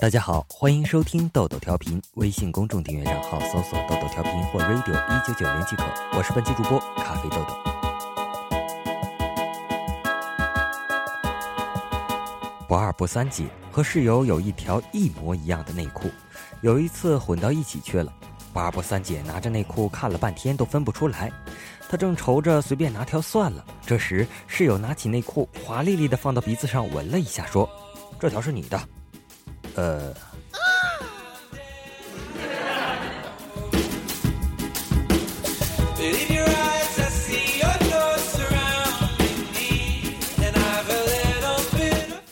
大家好，欢迎收听豆豆调频，微信公众订阅账号搜索“豆豆调频”或 “radio 一九九零”即可。我是本期主播咖啡豆豆。不二不三姐和室友有一条一模一样的内裤，有一次混到一起去了。不二不三姐拿着内裤看了半天都分不出来，她正愁着随便拿条算了。这时室友拿起内裤，华丽丽的放到鼻子上闻了一下，说：“这条是你的。”呃，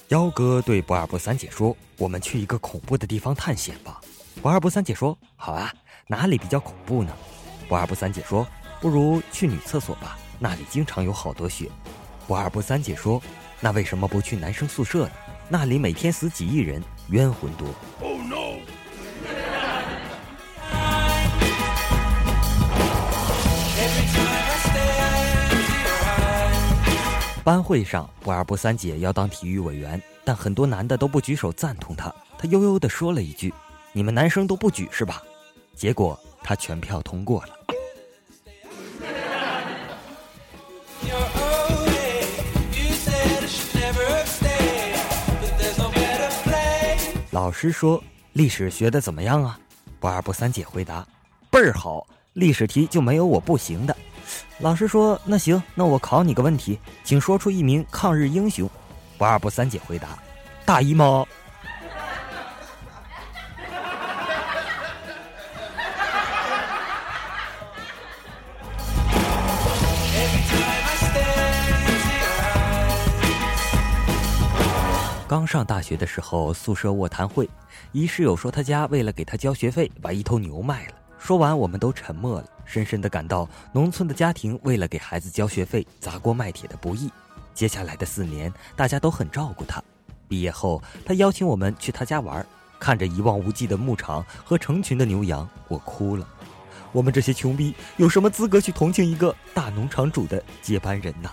幺哥对不二不三姐说：“我们去一个恐怖的地方探险吧。”不二不三姐说：“好啊，哪里比较恐怖呢？”不二不三姐说：“不如去女厕所吧，那里经常有好多血。”不二不三姐说：“那为什么不去男生宿舍呢？那里每天死几亿人。”冤魂多。Oh no！班会上，不二不三姐要当体育委员，但很多男的都不举手赞同她。她悠悠地说了一句：“你们男生都不举是吧？”结果她全票通过了。老师说：“历史学的怎么样啊？”不二不三姐回答：“倍儿好，历史题就没有我不行的。”老师说：“那行，那我考你个问题，请说出一名抗日英雄。”不二不三姐回答：“大姨妈。”刚上大学的时候，宿舍卧谈会，一室友说他家为了给他交学费，把一头牛卖了。说完，我们都沉默了，深深的感到农村的家庭为了给孩子交学费，砸锅卖铁的不易。接下来的四年，大家都很照顾他。毕业后，他邀请我们去他家玩，看着一望无际的牧场和成群的牛羊，我哭了。我们这些穷逼有什么资格去同情一个大农场主的接班人呢？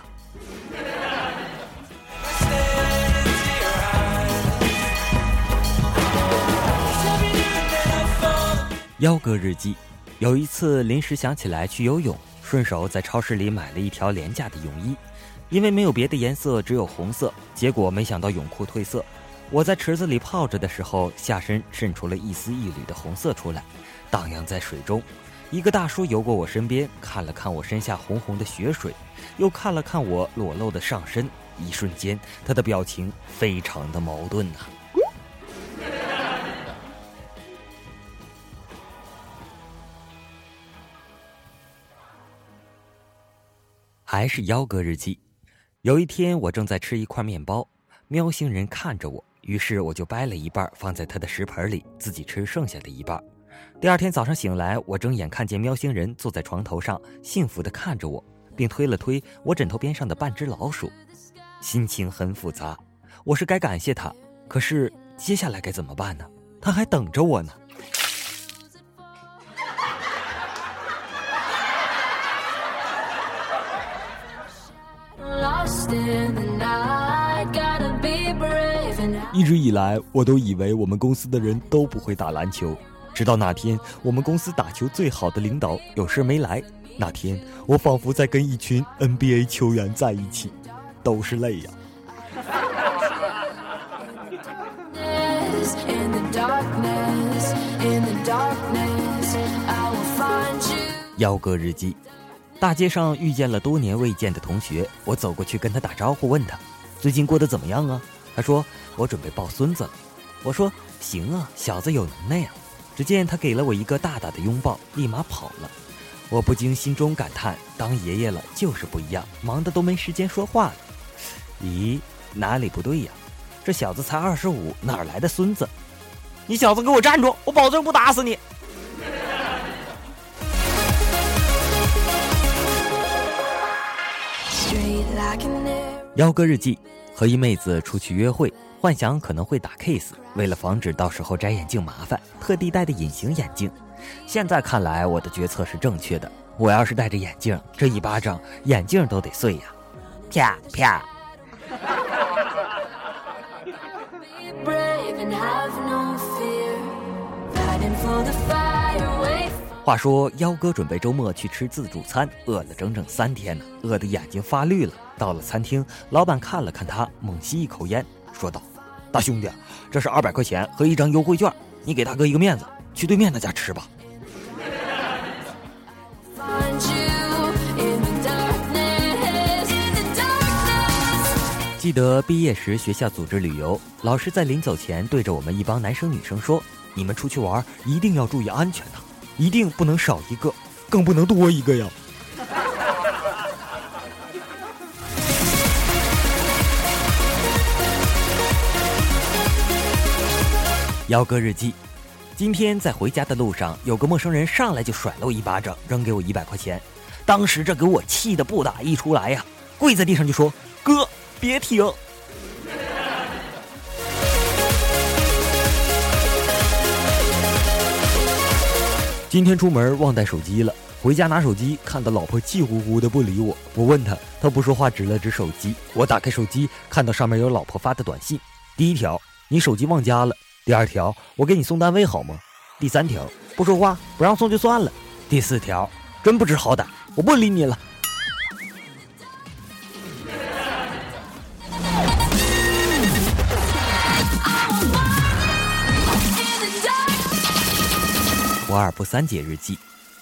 幺哥日记，有一次临时想起来去游泳，顺手在超市里买了一条廉价的泳衣，因为没有别的颜色，只有红色。结果没想到泳裤褪色，我在池子里泡着的时候，下身渗出了一丝一缕的红色出来，荡漾在水中。一个大叔游过我身边，看了看我身下红红的血水，又看了看我裸露的上身，一瞬间，他的表情非常的矛盾呐。还是幺哥日记。有一天，我正在吃一块面包，喵星人看着我，于是我就掰了一半放在他的食盆里，自己吃剩下的一半。第二天早上醒来，我睁眼看见喵星人坐在床头上，幸福的看着我，并推了推我枕头边上的半只老鼠，心情很复杂。我是该感谢他，可是接下来该怎么办呢？他还等着我呢。一直以来，我都以为我们公司的人都不会打篮球，直到那天，我们公司打球最好的领导有事没来。那天，我仿佛在跟一群 NBA 球员在一起，都是泪呀。幺哥日记，大街上遇见了多年未见的同学，我走过去跟他打招呼，问他最近过得怎么样啊？他说：“我准备抱孙子了。”我说：“行啊，小子有能耐呀！”只见他给了我一个大大的拥抱，立马跑了。我不禁心中感叹：当爷爷了就是不一样，忙的都没时间说话了。咦，哪里不对呀？这小子才二十五，哪来的孙子？你小子给我站住！我保证不打死你！幺哥日记。和一妹子出去约会，幻想可能会打 kiss，为了防止到时候摘眼镜麻烦，特地戴的隐形眼镜。现在看来，我的决策是正确的。我要是戴着眼镜，这一巴掌眼镜都得碎呀！啪啪。话说，幺哥准备周末去吃自助餐，饿了整整三天呢，饿得眼睛发绿了。到了餐厅，老板看了看他，猛吸一口烟，说道：“大兄弟，这是二百块钱和一张优惠券，你给大哥一个面子，去对面那家吃吧。”记得毕业时学校组织旅游，老师在临走前对着我们一帮男生女生说：“你们出去玩一定要注意安全呐，一定不能少一个，更不能多一个呀。”幺哥日记，今天在回家的路上，有个陌生人上来就甩了我一巴掌，扔给我一百块钱，当时这给我气的不打一出来呀，跪在地上就说：“哥。”别停！今天出门忘带手机了，回家拿手机，看到老婆气呼呼的不理我。我问他，他不说话，指了指手机。我打开手机，看到上面有老婆发的短信：第一条，你手机忘家了；第二条，我给你送单位好吗？第三条，不说话，不让送就算了；第四条，真不知好歹，我不理你了。不二不三姐日记，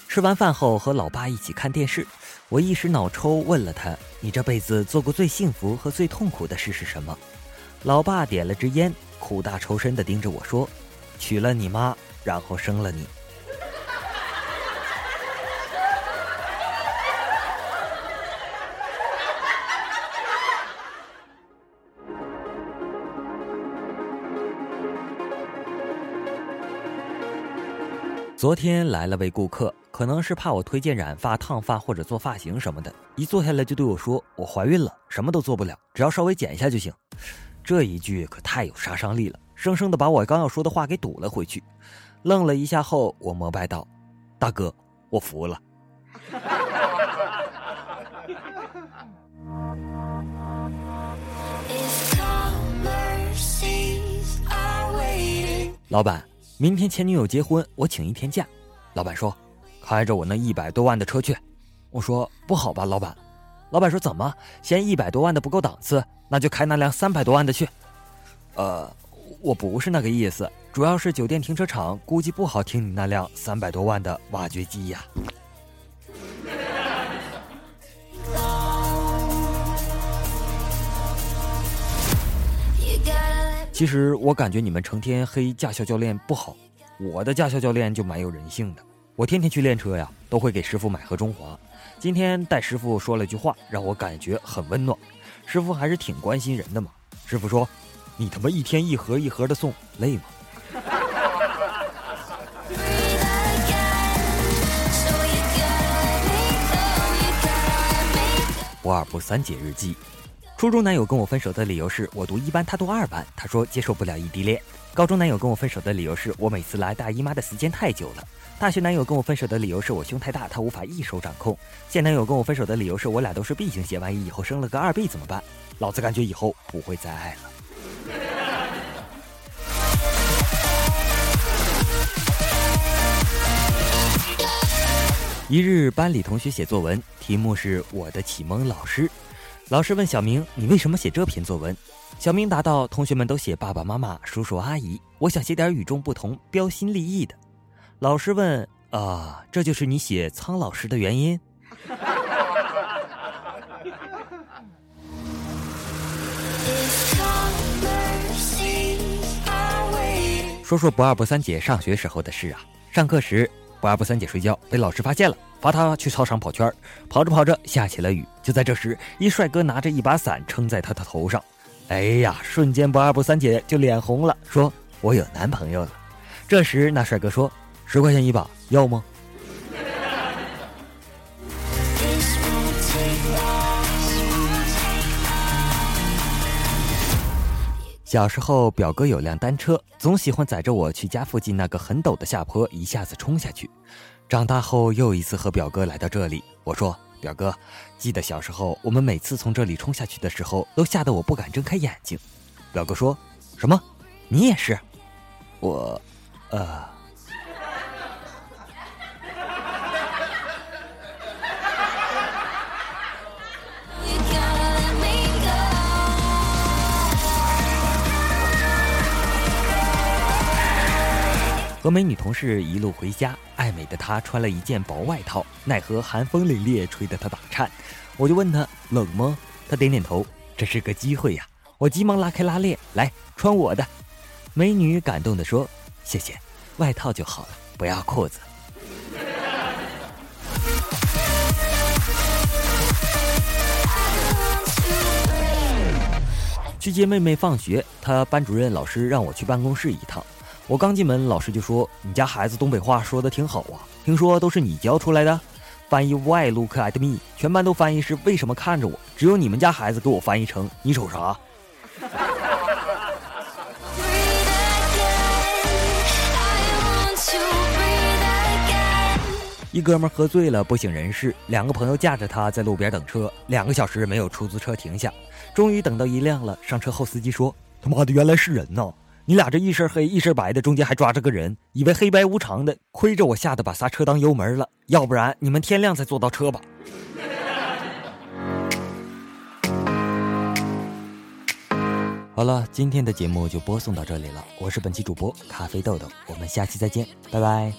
吃完饭后和老爸一起看电视，我一时脑抽问了他：“你这辈子做过最幸福和最痛苦的事是什么？”老爸点了支烟，苦大仇深地盯着我说：“娶了你妈，然后生了你。”昨天来了位顾客，可能是怕我推荐染发、烫发或者做发型什么的，一坐下来就对我说：“我怀孕了，什么都做不了，只要稍微剪一下就行。”这一句可太有杀伤力了，生生的把我刚要说的话给堵了回去。愣了一下后，我膜拜道：“大哥，我服了。”老板。明天前女友结婚，我请一天假。老板说：“开着我那一百多万的车去。”我说：“不好吧，老板。”老板说：“怎么嫌一百多万的不够档次？那就开那辆三百多万的去。”呃，我不是那个意思，主要是酒店停车场估计不好停你那辆三百多万的挖掘机呀。其实我感觉你们成天黑驾校教练不好，我的驾校教练就蛮有人性的。我天天去练车呀，都会给师傅买盒中华。今天带师傅说了句话，让我感觉很温暖。师傅还是挺关心人的嘛。师傅说：“你他妈一天一盒一盒的送，累吗？”不二不三姐日记。初中男友跟我分手的理由是我读一班，他读二班。他说接受不了异地恋。高中男友跟我分手的理由是我每次来大姨妈的时间太久了。大学男友跟我分手的理由是我胸太大，他无法一手掌控。现男友跟我分手的理由是我俩都是 B 型血，万一以后生了个二 B 怎么办？老子感觉以后不会再爱了。一日班里同学写作文，题目是我的启蒙老师。老师问小明：“你为什么写这篇作文？”小明答道：“同学们都写爸爸妈妈、叔叔阿姨，我想写点与众不同、标新立异的。”老师问：“啊，这就是你写苍老师的原因？” 说说不二不三姐上学时候的事啊。上课时，不二不三姐睡觉被老师发现了。罚她去操场跑圈跑着跑着下起了雨。就在这时，一帅哥拿着一把伞撑在她的头上，哎呀，瞬间不二不三姐就脸红了，说：“我有男朋友了。”这时那帅哥说：“十块钱一把，要吗？”小时候，表哥有辆单车，总喜欢载着我去家附近那个很陡的下坡，一下子冲下去。长大后又一次和表哥来到这里，我说：“表哥，记得小时候我们每次从这里冲下去的时候，都吓得我不敢睁开眼睛。”表哥说：“什么？你也是？我，呃。和美女同事一路回家，爱美的她穿了一件薄外套，奈何寒风凛冽，吹得她打颤。我就问她冷吗？她点点头，这是个机会呀！我急忙拉开拉链，来穿我的。美女感动地说：“谢谢，外套就好了，不要裤子。”去接妹妹放学，她班主任老师让我去办公室一趟。我刚进门，老师就说：“你家孩子东北话说的挺好啊，听说都是你教出来的。”翻译 Why look at me？全班都翻译是为什么看着我？只有你们家孩子给我翻译成你瞅啥？一哥们喝醉了不省人事，两个朋友架着他在路边等车，两个小时没有出租车停下，终于等到一辆了。上车后，司机说：“他妈的，原来是人呐！”你俩这一身黑一身白的，中间还抓着个人，以为黑白无常的，亏着我吓得把刹车当油门了，要不然你们天亮才坐到车吧。好了，今天的节目就播送到这里了，我是本期主播咖啡豆豆，我们下期再见，拜拜。